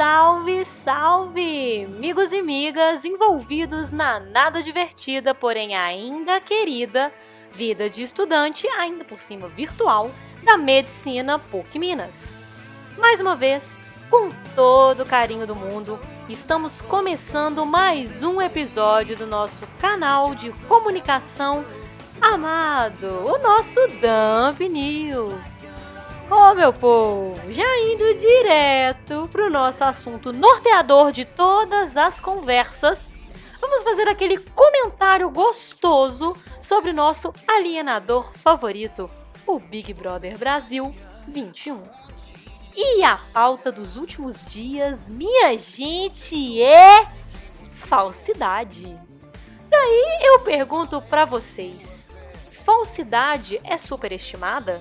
Salve, salve! Amigos e amigas envolvidos na nada divertida, porém ainda querida, vida de estudante, ainda por cima virtual, da Medicina PUC Minas. Mais uma vez, com todo o carinho do mundo, estamos começando mais um episódio do nosso canal de comunicação amado, o nosso Dump News. Ô oh, meu povo, já indo direto pro nosso assunto norteador de todas as conversas, vamos fazer aquele comentário gostoso sobre nosso alienador favorito, o Big Brother Brasil 21. E a pauta dos últimos dias, minha gente, é falsidade. Daí eu pergunto para vocês: falsidade é superestimada?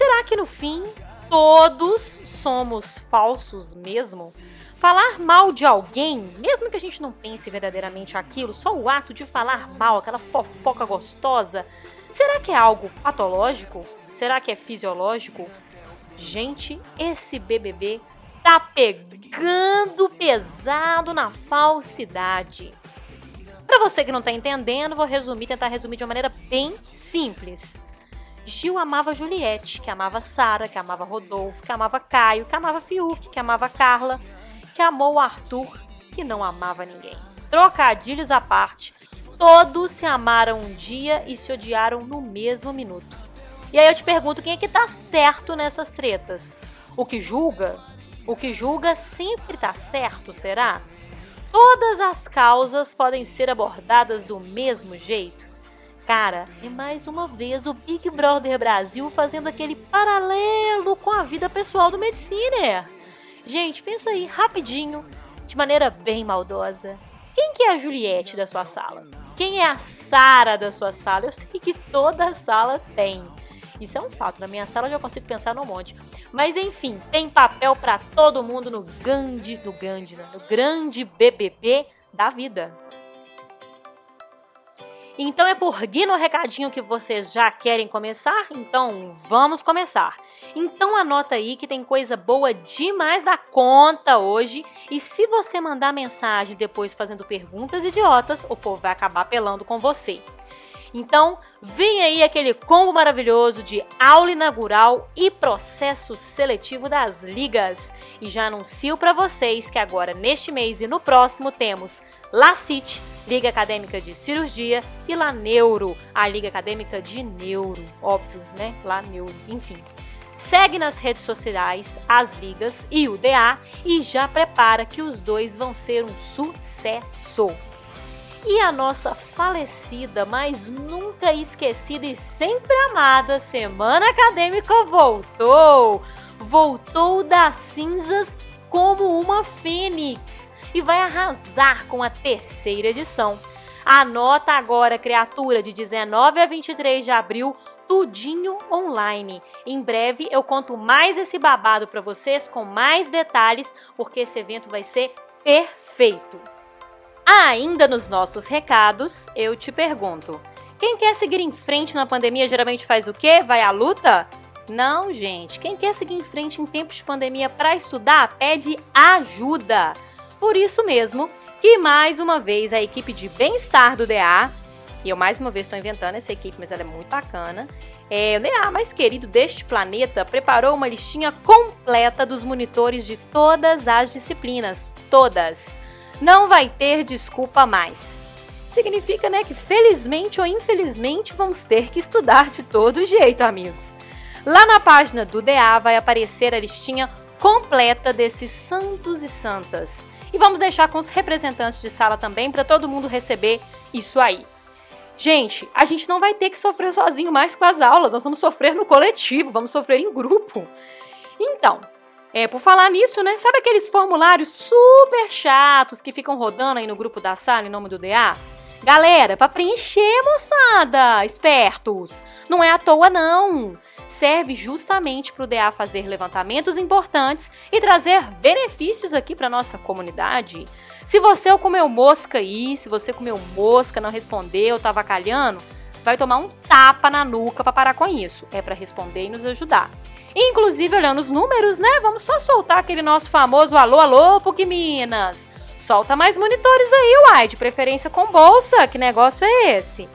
Será que no fim todos somos falsos mesmo? Falar mal de alguém, mesmo que a gente não pense verdadeiramente aquilo, só o ato de falar mal, aquela fofoca gostosa, será que é algo patológico? Será que é fisiológico? Gente, esse BBB tá pegando pesado na falsidade. Para você que não tá entendendo, vou resumir, tentar resumir de uma maneira bem simples. Gil amava Juliette, que amava Sara, que amava Rodolfo, que amava Caio, que amava Fiuk, que amava Carla, que amou Arthur, que não amava ninguém. Trocadilhos à parte, todos se amaram um dia e se odiaram no mesmo minuto. E aí eu te pergunto quem é que tá certo nessas tretas? O que julga? O que julga sempre tá certo, será? Todas as causas podem ser abordadas do mesmo jeito? Cara, é mais uma vez o Big Brother Brasil fazendo aquele paralelo com a vida pessoal do Mediciner. Gente, pensa aí rapidinho, de maneira bem maldosa. Quem que é a Juliette da sua sala? Quem é a Sara da sua sala? Eu sei que toda sala tem. Isso é um fato. Na minha sala eu já consigo pensar num monte. Mas enfim, tem papel para todo mundo no grande, no grande, no grande BBB da vida. Então é por Gui no recadinho que vocês já querem começar? Então vamos começar. Então anota aí que tem coisa boa demais da conta hoje. E se você mandar mensagem depois fazendo perguntas idiotas, o povo vai acabar pelando com você. Então, vem aí aquele combo maravilhoso de aula inaugural e processo seletivo das ligas. E já anuncio para vocês que agora neste mês e no próximo temos LACIT, Liga Acadêmica de Cirurgia, e La Neuro, a Liga Acadêmica de Neuro, óbvio, né? La Neuro, enfim. Segue nas redes sociais as ligas e o DA e já prepara que os dois vão ser um sucesso. E a nossa falecida, mas nunca esquecida e sempre amada Semana Acadêmica voltou! Voltou das cinzas como uma fênix e vai arrasar com a terceira edição. Anota agora, criatura, de 19 a 23 de abril, tudinho online. Em breve eu conto mais esse babado para vocês com mais detalhes, porque esse evento vai ser perfeito. Ainda nos nossos recados, eu te pergunto: quem quer seguir em frente na pandemia geralmente faz o quê? Vai à luta? Não, gente. Quem quer seguir em frente em tempos de pandemia para estudar pede ajuda. Por isso mesmo que mais uma vez a equipe de bem-estar do DA, e eu mais uma vez estou inventando essa equipe, mas ela é muito bacana, é, o DA mais querido deste planeta preparou uma listinha completa dos monitores de todas as disciplinas, todas não vai ter desculpa mais. Significa, né, que felizmente ou infelizmente vamos ter que estudar de todo jeito, amigos. Lá na página do DA vai aparecer a listinha completa desses santos e santas. E vamos deixar com os representantes de sala também para todo mundo receber isso aí. Gente, a gente não vai ter que sofrer sozinho mais com as aulas, nós vamos sofrer no coletivo, vamos sofrer em grupo. Então, é, por falar nisso, né? Sabe aqueles formulários super chatos que ficam rodando aí no grupo da sala em nome do DA? Galera, para preencher, moçada, espertos. Não é à toa não. Serve justamente para o DA fazer levantamentos importantes e trazer benefícios aqui para nossa comunidade. Se você comeu mosca aí, se você comeu mosca, não respondeu, tá vacalhando, vai tomar um tapa na nuca para parar com isso. É para responder e nos ajudar. Inclusive, olhando os números, né? Vamos só soltar aquele nosso famoso alô, alô, PUC Minas. Solta mais monitores aí, uai, de preferência com bolsa. Que negócio é esse?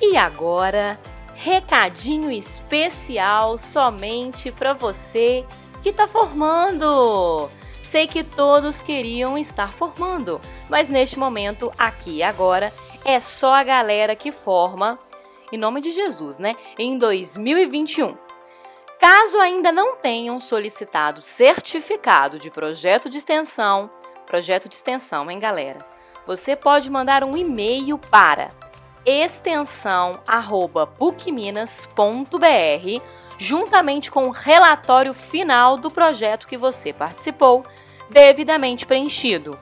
E agora, recadinho especial somente para você que está formando. Sei que todos queriam estar formando, mas neste momento, aqui e agora, é só a galera que forma, em nome de Jesus, né? Em 2021. Caso ainda não tenham solicitado certificado de projeto de extensão, projeto de extensão, hein, galera? Você pode mandar um e-mail para extensão@pucminas.br, juntamente com o relatório final do projeto que você participou, devidamente preenchido.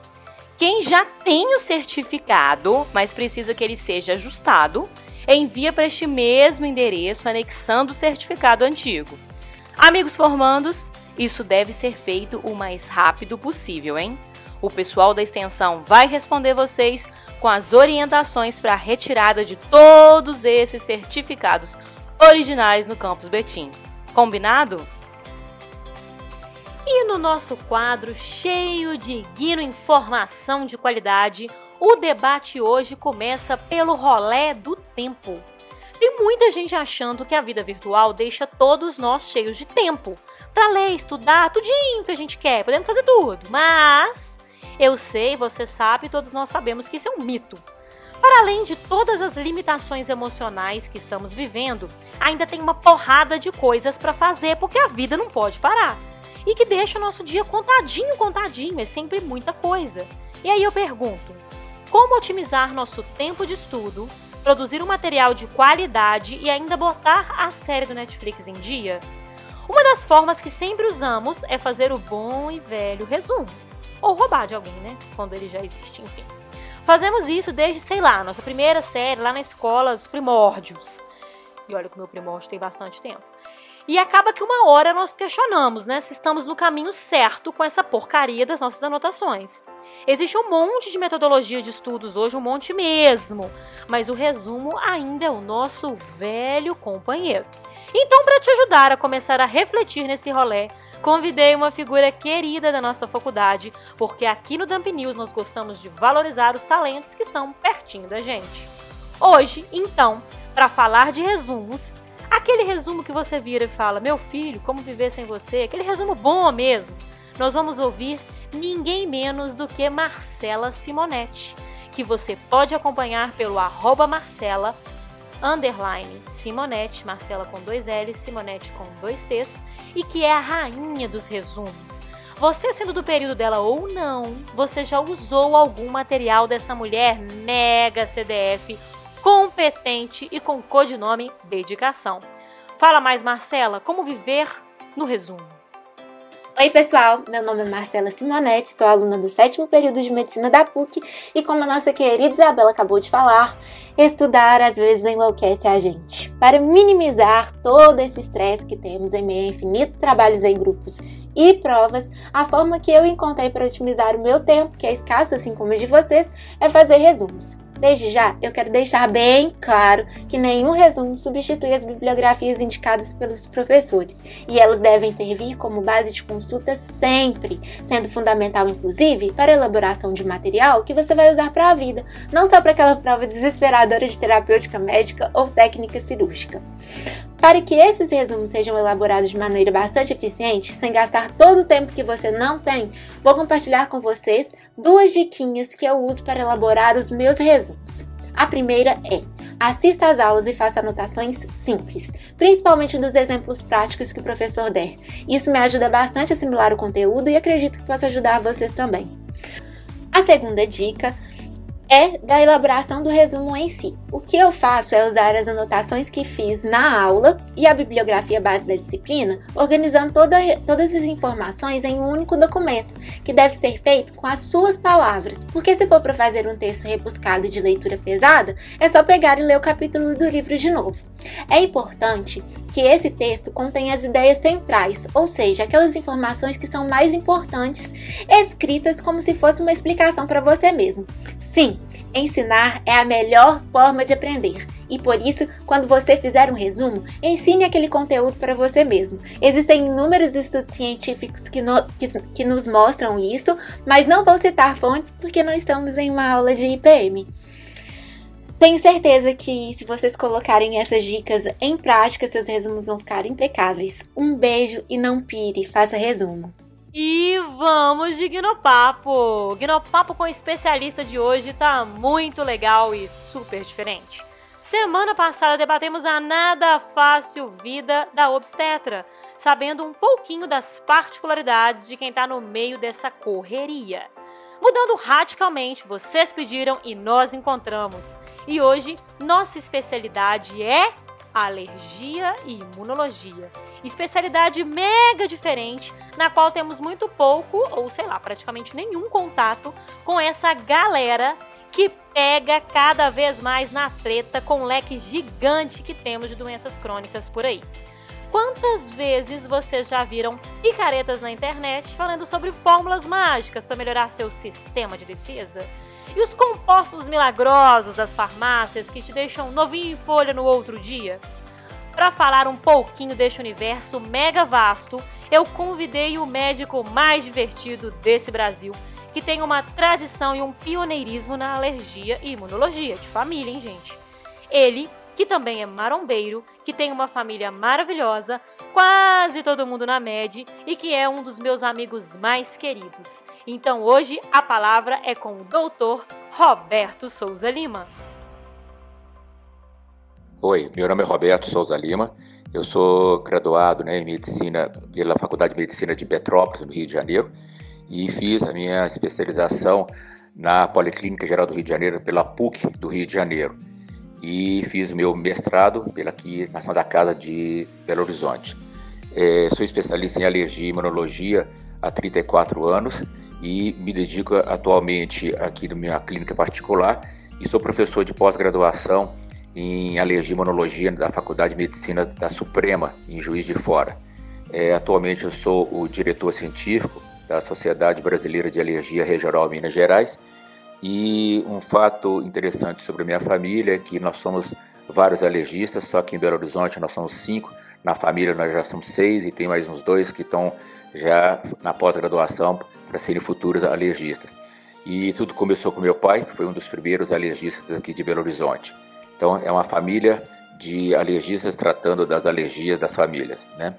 Quem já tem o certificado, mas precisa que ele seja ajustado, envia para este mesmo endereço anexando o certificado antigo. Amigos formandos, isso deve ser feito o mais rápido possível, hein? O pessoal da extensão vai responder vocês com as orientações para a retirada de todos esses certificados originais no campus Betim. Combinado? E no nosso quadro cheio de guino informação de qualidade, o debate hoje começa pelo rolé do tempo. Tem muita gente achando que a vida virtual deixa todos nós cheios de tempo para ler, estudar, tudinho que a gente quer, podemos fazer tudo. Mas eu sei, você sabe, todos nós sabemos que isso é um mito. Para além de todas as limitações emocionais que estamos vivendo, ainda tem uma porrada de coisas para fazer porque a vida não pode parar. E que deixa o nosso dia contadinho, contadinho, é sempre muita coisa. E aí eu pergunto: como otimizar nosso tempo de estudo, produzir um material de qualidade e ainda botar a série do Netflix em dia? Uma das formas que sempre usamos é fazer o bom e velho resumo ou roubar de alguém, né? Quando ele já existe, enfim. Fazemos isso desde, sei lá, nossa primeira série lá na escola, os primórdios. E olha que o meu primórdio tem bastante tempo. E acaba que uma hora nós questionamos, né, se estamos no caminho certo com essa porcaria das nossas anotações. Existe um monte de metodologia de estudos hoje, um monte mesmo, mas o resumo ainda é o nosso velho companheiro. Então, para te ajudar a começar a refletir nesse rolê, convidei uma figura querida da nossa faculdade, porque aqui no Dump News nós gostamos de valorizar os talentos que estão pertinho da gente. Hoje, então, para falar de resumos, aquele resumo que você vira e fala: Meu filho, como viver sem você? Aquele resumo bom mesmo. Nós vamos ouvir ninguém menos do que Marcela Simonetti, que você pode acompanhar pelo arroba Marcela underline Simonete, Marcela com dois L's, Simonete com dois T's, e que é a rainha dos resumos. Você sendo do período dela ou não, você já usou algum material dessa mulher mega CDF, competente e com codinome Dedicação. Fala mais, Marcela, como viver no resumo? Oi, pessoal! Meu nome é Marcela Simonetti, sou aluna do sétimo período de medicina da PUC e, como a nossa querida Isabela acabou de falar, estudar às vezes enlouquece a gente. Para minimizar todo esse estresse que temos em meio a infinitos trabalhos em grupos e provas, a forma que eu encontrei para otimizar o meu tempo, que é escasso assim como o de vocês, é fazer resumos. Desde já, eu quero deixar bem claro que nenhum resumo substitui as bibliografias indicadas pelos professores, e elas devem servir como base de consulta sempre, sendo fundamental, inclusive, para a elaboração de material que você vai usar para a vida, não só para aquela prova desesperadora de terapêutica médica ou técnica cirúrgica. Para que esses resumos sejam elaborados de maneira bastante eficiente, sem gastar todo o tempo que você não tem, vou compartilhar com vocês duas diquinhas que eu uso para elaborar os meus resumos. A primeira é: assista às aulas e faça anotações simples, principalmente dos exemplos práticos que o professor der. Isso me ajuda bastante a assimilar o conteúdo e acredito que possa ajudar vocês também. A segunda dica é da elaboração do resumo em si. O que eu faço é usar as anotações que fiz na aula e a bibliografia base da disciplina, organizando toda, todas as informações em um único documento, que deve ser feito com as suas palavras, porque se for para fazer um texto rebuscado de leitura pesada, é só pegar e ler o capítulo do livro de novo. É importante que esse texto contenha as ideias centrais, ou seja, aquelas informações que são mais importantes, escritas como se fosse uma explicação para você mesmo. Sim, Ensinar é a melhor forma de aprender. E por isso, quando você fizer um resumo, ensine aquele conteúdo para você mesmo. Existem inúmeros estudos científicos que, no, que, que nos mostram isso, mas não vou citar fontes porque não estamos em uma aula de IPM. Tenho certeza que se vocês colocarem essas dicas em prática, seus resumos vão ficar impecáveis. Um beijo e não pire, faça resumo. E vamos de Guinopapo! Guinopapo com o especialista de hoje tá muito legal e super diferente. Semana passada debatemos a nada fácil vida da obstetra, sabendo um pouquinho das particularidades de quem está no meio dessa correria. Mudando radicalmente, vocês pediram e nós encontramos. E hoje, nossa especialidade é alergia e imunologia. Especialidade mega diferente, na qual temos muito pouco, ou sei lá, praticamente nenhum contato com essa galera que pega cada vez mais na treta com o leque gigante que temos de doenças crônicas por aí. Quantas vezes vocês já viram picaretas na internet falando sobre fórmulas mágicas para melhorar seu sistema de defesa? E os compostos milagrosos das farmácias que te deixam novinho em folha no outro dia? Para falar um pouquinho deste universo mega vasto, eu convidei o médico mais divertido desse Brasil, que tem uma tradição e um pioneirismo na alergia e imunologia de família, hein, gente? Ele que também é marombeiro, que tem uma família maravilhosa, quase todo mundo na MED e que é um dos meus amigos mais queridos. Então hoje a palavra é com o doutor Roberto Souza Lima. Oi, meu nome é Roberto Souza Lima. Eu sou graduado né, em medicina pela Faculdade de Medicina de Petrópolis, no Rio de Janeiro, e fiz a minha especialização na Policlínica Geral do Rio de Janeiro pela PUC do Rio de Janeiro e fiz meu mestrado pela aqui na Santa Casa de Belo Horizonte. É, sou especialista em alergia e imunologia há 34 anos e me dedico atualmente aqui na minha clínica particular e sou professor de pós-graduação em alergia e imunologia da Faculdade de Medicina da Suprema, em Juiz de Fora. É, atualmente eu sou o diretor científico da Sociedade Brasileira de Alergia Regional Minas Gerais e um fato interessante sobre a minha família é que nós somos vários alergistas, só que em Belo Horizonte nós somos cinco, na família nós já somos seis e tem mais uns dois que estão já na pós-graduação para serem futuros alergistas. E tudo começou com meu pai, que foi um dos primeiros alergistas aqui de Belo Horizonte. Então é uma família de alergistas tratando das alergias das famílias, né?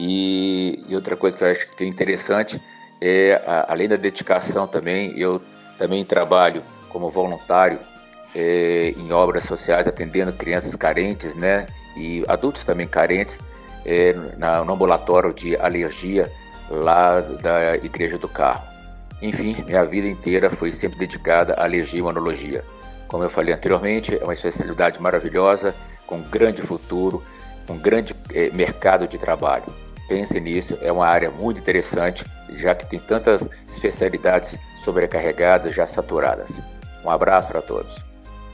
E, e outra coisa que eu acho que é interessante é, além da dedicação também, eu também trabalho como voluntário é, em obras sociais, atendendo crianças carentes, né? E adultos também carentes, é, na, no ambulatório de alergia lá da Igreja do Carro. Enfim, minha vida inteira foi sempre dedicada à alergia e imunologia. Como eu falei anteriormente, é uma especialidade maravilhosa, com grande futuro, com grande é, mercado de trabalho. Pense nisso, é uma área muito interessante, já que tem tantas especialidades sobrecarregadas, já saturadas. Um abraço para todos.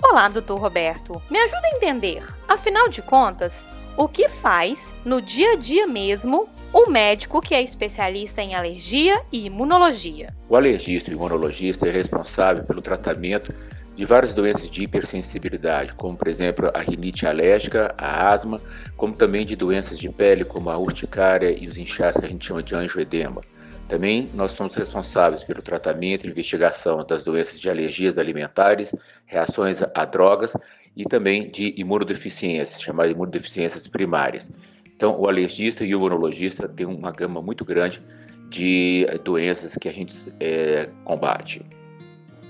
Olá, doutor Roberto. Me ajuda a entender, afinal de contas, o que faz no dia a dia mesmo o médico que é especialista em alergia e imunologia? O alergista e imunologista é responsável pelo tratamento de várias doenças de hipersensibilidade, como por exemplo a rinite alérgica, a asma, como também de doenças de pele como a urticária e os inchaços que a gente chama de angioedema. Também nós somos responsáveis pelo tratamento e investigação das doenças de alergias alimentares, reações a drogas e também de imunodeficiências, chamadas imunodeficiências primárias. Então, o alergista e o imunologista têm uma gama muito grande de doenças que a gente é, combate.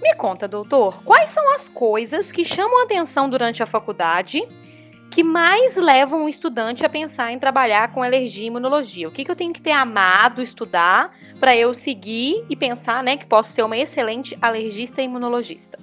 Me conta, doutor, quais são as coisas que chamam a atenção durante a faculdade que mais levam um estudante a pensar em trabalhar com alergia e imunologia? O que, que eu tenho que ter amado estudar para eu seguir e pensar né, que posso ser uma excelente alergista e imunologista?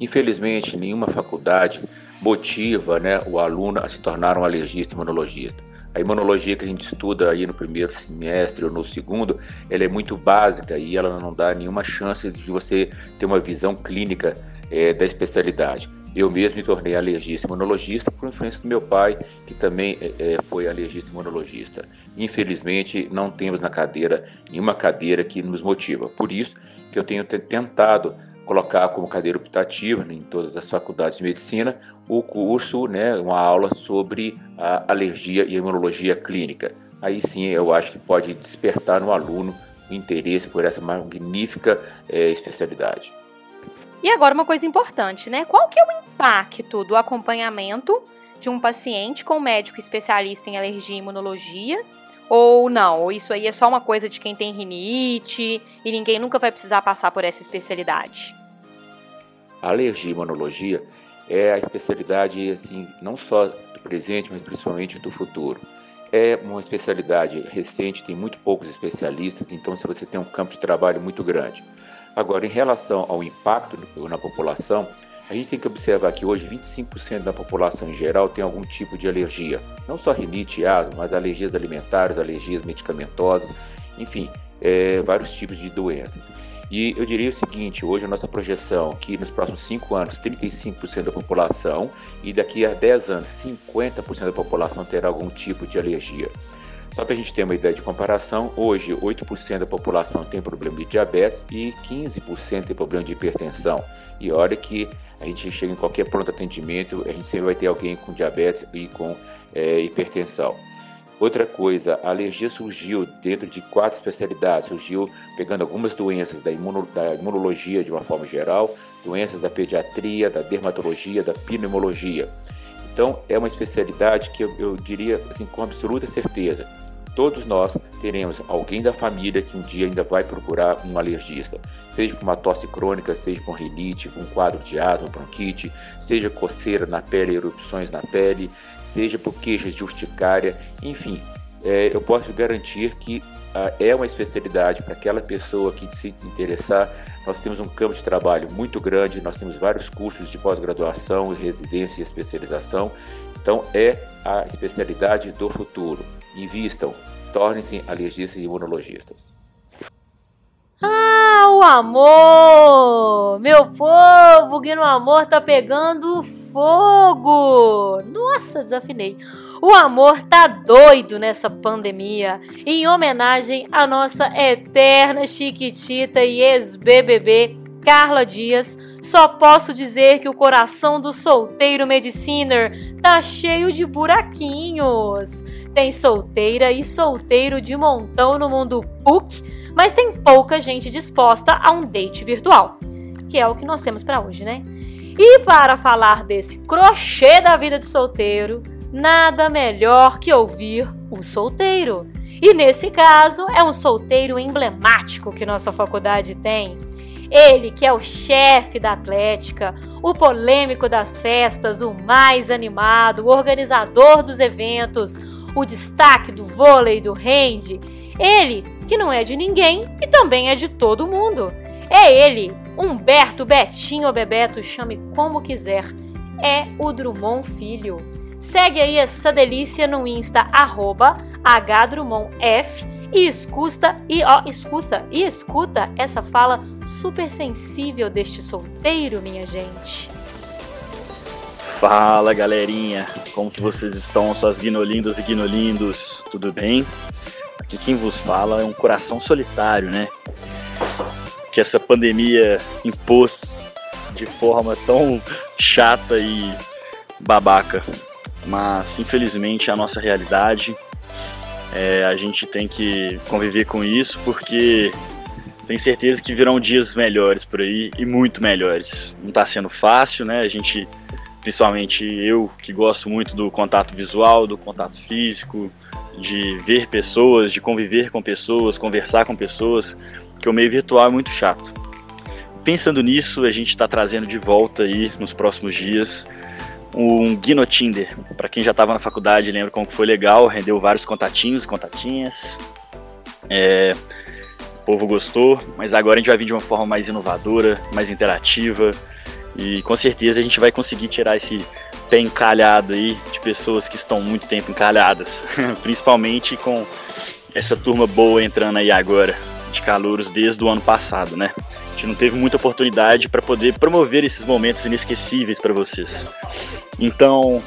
Infelizmente, nenhuma faculdade motiva né, o aluno a se tornar um alergista e imunologista. A imunologia que a gente estuda aí no primeiro semestre ou no segundo, ela é muito básica e ela não dá nenhuma chance de você ter uma visão clínica é, da especialidade. Eu mesmo me tornei alergista imunologista por influência do meu pai, que também é, foi alergista imunologista. Infelizmente, não temos na cadeira nenhuma cadeira que nos motiva. Por isso que eu tenho tentado colocar como cadeira optativa em todas as faculdades de medicina o curso, né, uma aula sobre a alergia e imunologia clínica. Aí sim eu acho que pode despertar no aluno o interesse por essa magnífica é, especialidade. E agora uma coisa importante, né? Qual que é o impacto do acompanhamento de um paciente com um médico especialista em alergia e imunologia? Ou não? Isso aí é só uma coisa de quem tem rinite e ninguém nunca vai precisar passar por essa especialidade? A alergia e imunologia é a especialidade, assim, não só do presente, mas principalmente do futuro. É uma especialidade recente, tem muito poucos especialistas, então se você tem um campo de trabalho muito grande. Agora, em relação ao impacto na população, a gente tem que observar que hoje 25% da população em geral tem algum tipo de alergia. Não só rinite e asma, mas alergias alimentares, alergias medicamentosas, enfim, é, vários tipos de doenças. E eu diria o seguinte, hoje a nossa projeção que nos próximos 5 anos 35% da população e daqui a 10 anos 50% da população terá algum tipo de alergia. Só para a gente ter uma ideia de comparação, hoje 8% da população tem problema de diabetes e 15% tem problema de hipertensão. E olha que a gente chega em qualquer pronto atendimento, a gente sempre vai ter alguém com diabetes e com é, hipertensão. Outra coisa, a alergia surgiu dentro de quatro especialidades, surgiu pegando algumas doenças da, imuno, da imunologia de uma forma geral, doenças da pediatria, da dermatologia, da pneumologia. Então, é uma especialidade que eu, eu diria assim, com absoluta certeza. Todos nós teremos alguém da família que um dia ainda vai procurar um alergista, seja por uma tosse crônica, seja por rinite, um quadro de asma, bronquite, seja coceira na pele, erupções na pele, seja por queixas de urticária, enfim, é, eu posso garantir que ah, é uma especialidade para aquela pessoa que se interessar. Nós temos um campo de trabalho muito grande, nós temos vários cursos de pós-graduação, residência e especialização. Então, é a especialidade do futuro. Invistam, tornem-se alergistas e imunologistas. Ah, o amor! Meu povo, que no amor tá pegando fogo! Nossa, desafinei. O amor tá doido nessa pandemia. Em homenagem à nossa eterna chiquitita e ex-BBB, Carla Dias, só posso dizer que o coração do solteiro mediciner tá cheio de buraquinhos. Tem solteira e solteiro de montão no mundo PUC, mas tem pouca gente disposta a um date virtual, que é o que nós temos para hoje, né? E para falar desse crochê da vida de solteiro, nada melhor que ouvir o solteiro. E nesse caso, é um solteiro emblemático que nossa faculdade tem. Ele que é o chefe da Atlética, o polêmico das festas, o mais animado, o organizador dos eventos, o destaque do vôlei do rende. Ele que não é de ninguém e também é de todo mundo. É ele, Humberto Betinho Bebeto, chame como quiser. É o Drummond Filho. Segue aí essa delícia no Insta, arroba hdrummondf e escuta e ó, escuta e escuta essa fala super sensível deste solteiro, minha gente. Fala galerinha, como que vocês estão, suas guinolindas e guinolindos? Tudo bem? Aqui quem vos fala é um coração solitário, né? Que essa pandemia impôs de forma tão chata e babaca mas infelizmente é a nossa realidade. É, a gente tem que conviver com isso porque tenho certeza que virão dias melhores por aí e muito melhores. Não está sendo fácil, né? A gente, principalmente eu, que gosto muito do contato visual, do contato físico, de ver pessoas, de conviver com pessoas, conversar com pessoas, que o meio virtual é muito chato. Pensando nisso, a gente está trazendo de volta aí nos próximos dias um Guino Tinder. Para quem já estava na faculdade, lembra como foi legal, rendeu vários contatinhos, contatinhas. É, o povo gostou, mas agora a gente vai vir de uma forma mais inovadora, mais interativa e com certeza a gente vai conseguir tirar esse pé encalhado aí de pessoas que estão muito tempo encalhadas, principalmente com essa turma boa entrando aí agora de calouros desde o ano passado, né? A gente não teve muita oportunidade para poder promover esses momentos inesquecíveis para vocês. Então,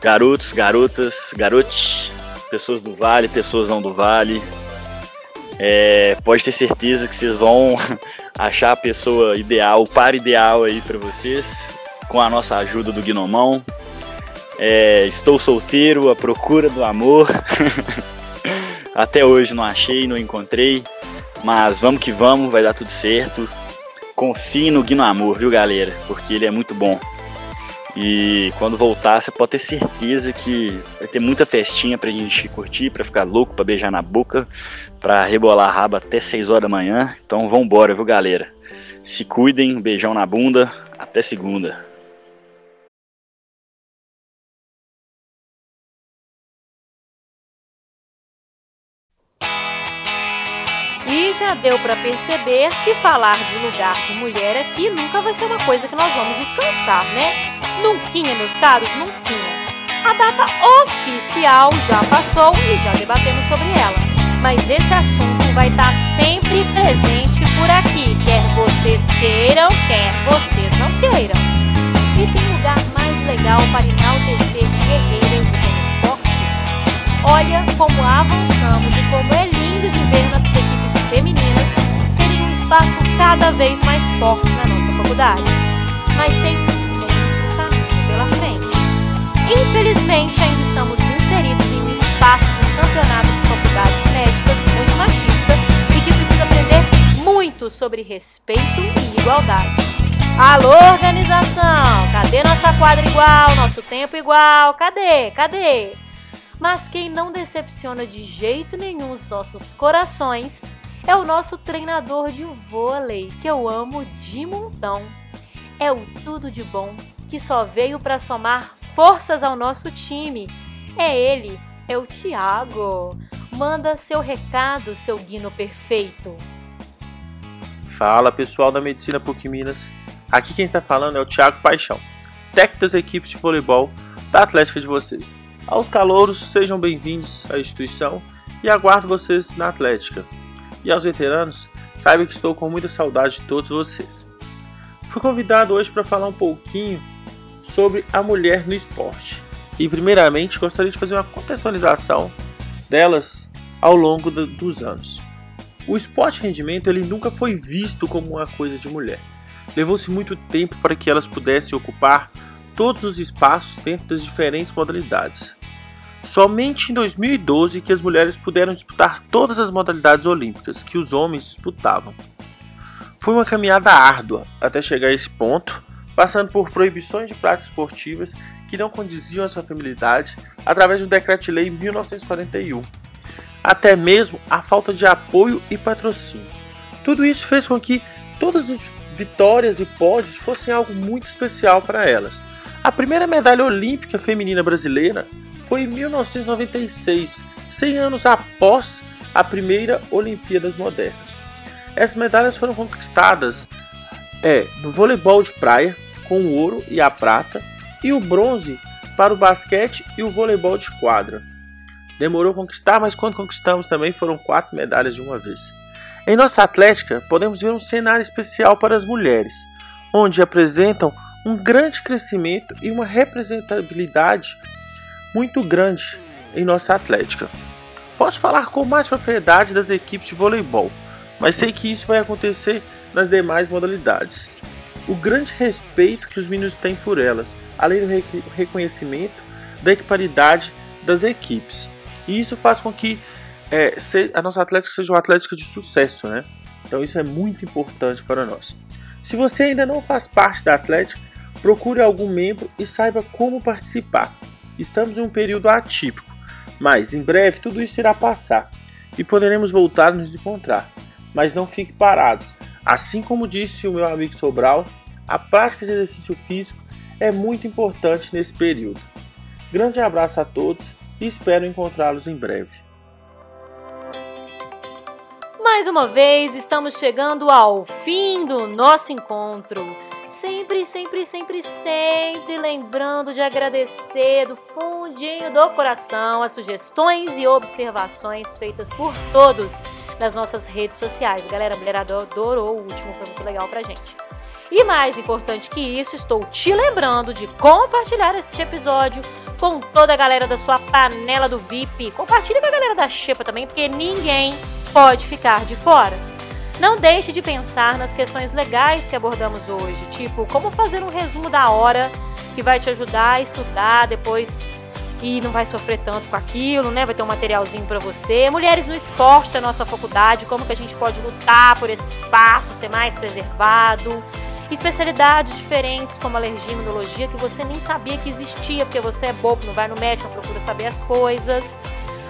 garotos, garotas, garotes, pessoas do Vale, pessoas não do Vale, É, pode ter certeza que vocês vão achar a pessoa ideal, o par ideal aí para vocês, com a nossa ajuda do Gnomão. É, estou solteiro, à procura do amor. Até hoje não achei, não encontrei. Mas vamos que vamos, vai dar tudo certo. Confie no Amor, viu galera? Porque ele é muito bom. E quando voltar, você pode ter certeza que vai ter muita festinha pra gente curtir, pra ficar louco, pra beijar na boca, pra rebolar a raba até 6 horas da manhã. Então vambora, viu galera? Se cuidem, beijão na bunda, até segunda. E já deu para perceber que falar de lugar de mulher aqui nunca vai ser uma coisa que nós vamos descansar, né? Nunquinha, meus caros, nunquinha. A data oficial já passou e já debatemos sobre ela. Mas esse assunto vai estar sempre presente por aqui, quer vocês queiram, quer vocês não queiram. E tem lugar mais legal para enaltecer guerreiras do esporte? Olha como avançamos e como é lindo viver nossas equipes femininas terem um espaço cada vez mais forte na nossa faculdade. Mas tem muito caminho pela frente. Infelizmente, ainda estamos inseridos em um espaço de um campeonato de faculdades médicas muito machista e que precisa aprender muito sobre respeito e igualdade. Alô, organização! Cadê nossa quadra igual, nosso tempo igual? Cadê? Cadê? Mas quem não decepciona de jeito nenhum os nossos corações é o nosso treinador de vôlei, que eu amo de montão. É o tudo de bom que só veio para somar forças ao nosso time. É ele, é o Thiago. Manda seu recado, seu guino perfeito. Fala pessoal da Medicina PUC Minas. Aqui quem está falando é o Thiago Paixão, técnico das equipes de voleibol da Atlética de vocês. Aos calouros, sejam bem-vindos à instituição e aguardo vocês na Atlética. E aos veteranos, saiba que estou com muita saudade de todos vocês. Fui convidado hoje para falar um pouquinho sobre a mulher no esporte. E primeiramente gostaria de fazer uma contextualização delas ao longo do, dos anos. O esporte rendimento ele nunca foi visto como uma coisa de mulher. Levou-se muito tempo para que elas pudessem ocupar todos os espaços dentro das diferentes modalidades. Somente em 2012 que as mulheres puderam disputar todas as modalidades olímpicas que os homens disputavam. Foi uma caminhada árdua até chegar a esse ponto, passando por proibições de práticas esportivas que não condiziam à sua feminilidade através do Decreto-Lei 1941, até mesmo a falta de apoio e patrocínio. Tudo isso fez com que todas as vitórias e pódios fossem algo muito especial para elas. A primeira medalha olímpica feminina brasileira foi em 1996, 100 anos após a primeira Olimpíadas Modernas. Essas medalhas foram conquistadas é, no voleibol de praia, com o ouro e a prata, e o bronze para o basquete e o voleibol de quadra. Demorou conquistar, mas quando conquistamos também foram quatro medalhas de uma vez. Em nossa atlética, podemos ver um cenário especial para as mulheres, onde apresentam um grande crescimento e uma representabilidade muito grande em nossa atlética. Posso falar com mais propriedade das equipes de voleibol, mas sei que isso vai acontecer nas demais modalidades. O grande respeito que os meninos têm por elas, além do reconhecimento da equiparidade das equipes. E isso faz com que é, a nossa atlética seja uma atlética de sucesso, né? Então isso é muito importante para nós. Se você ainda não faz parte da atlética, procure algum membro e saiba como participar. Estamos em um período atípico, mas em breve tudo isso irá passar e poderemos voltar a nos encontrar. Mas não fique parados. Assim como disse o meu amigo Sobral, a prática de exercício físico é muito importante nesse período. Grande abraço a todos e espero encontrá-los em breve. Mais uma vez, estamos chegando ao fim do nosso encontro. Sempre, sempre, sempre, sempre lembrando de agradecer do fundinho do coração as sugestões e observações feitas por todos nas nossas redes sociais. Galera, a mulher adorou o último, foi muito legal pra gente. E mais importante que isso, estou te lembrando de compartilhar este episódio com toda a galera da sua panela do VIP. Compartilhe com a galera da Xepa também, porque ninguém pode ficar de fora. Não deixe de pensar nas questões legais que abordamos hoje, tipo como fazer um resumo da hora que vai te ajudar a estudar depois e não vai sofrer tanto com aquilo, né? Vai ter um materialzinho para você. Mulheres no esporte da nossa faculdade, como que a gente pode lutar por esse espaço ser mais preservado. Especialidades diferentes como alergia e imunologia que você nem sabia que existia, porque você é bobo, não vai no médico, não procura saber as coisas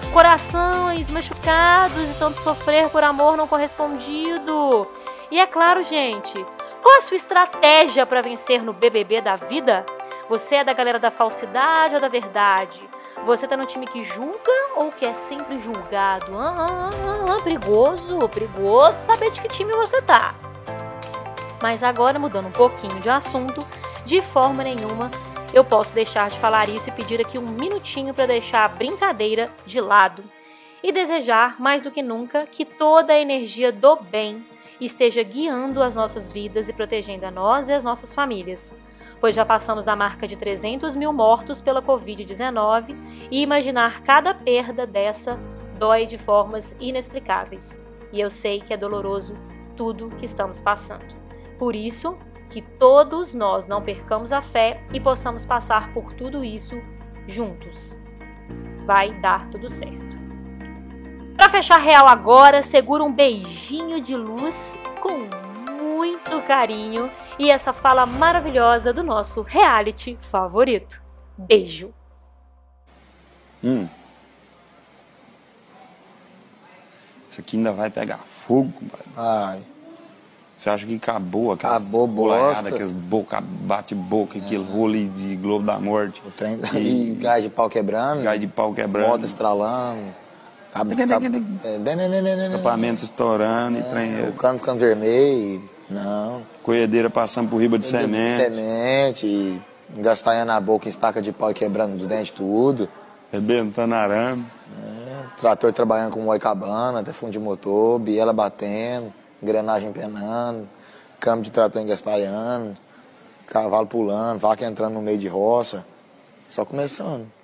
corações machucados de tanto sofrer por amor não correspondido. E é claro, gente, qual a sua estratégia para vencer no BBB da vida? Você é da galera da falsidade ou da verdade? Você tá no time que julga ou que é sempre julgado? Ah, ah, ah, ah, perigoso, perigoso saber de que time você tá. Mas agora, mudando um pouquinho de assunto, de forma nenhuma eu posso deixar de falar isso e pedir aqui um minutinho para deixar a brincadeira de lado e desejar mais do que nunca que toda a energia do bem esteja guiando as nossas vidas e protegendo a nós e as nossas famílias. Pois já passamos da marca de 300 mil mortos pela Covid-19 e imaginar cada perda dessa dói de formas inexplicáveis. E eu sei que é doloroso tudo que estamos passando. Por isso, que todos nós não percamos a fé e possamos passar por tudo isso juntos. Vai dar tudo certo. Para fechar real agora, segura um beijinho de luz com muito carinho e essa fala maravilhosa do nosso reality favorito. Beijo. Hum. Isso aqui ainda vai pegar fogo, Ai. Você acha que acabou aquelas Acabou bolaiadas, bosta. aqueles boca, bate-boca, aquele rolo de Globo da Morte, O trem tá E- gás de pau quebrando, gás de pau quebrando, moto estralando, cabo, tem. é, escapamento estourando, e trem, o cano ficando vermelho, não, colhedeira passando por riba de semente, semente, engastanhando a boca em estaca de pau e quebrando os dentes tudo, arrebentando arame. é, trator trabalhando com moicabana, até fundo de motor, biela batendo, engrenagem penando, câmbio de trator engastalhando, cavalo pulando, vaca entrando no meio de roça, só começando.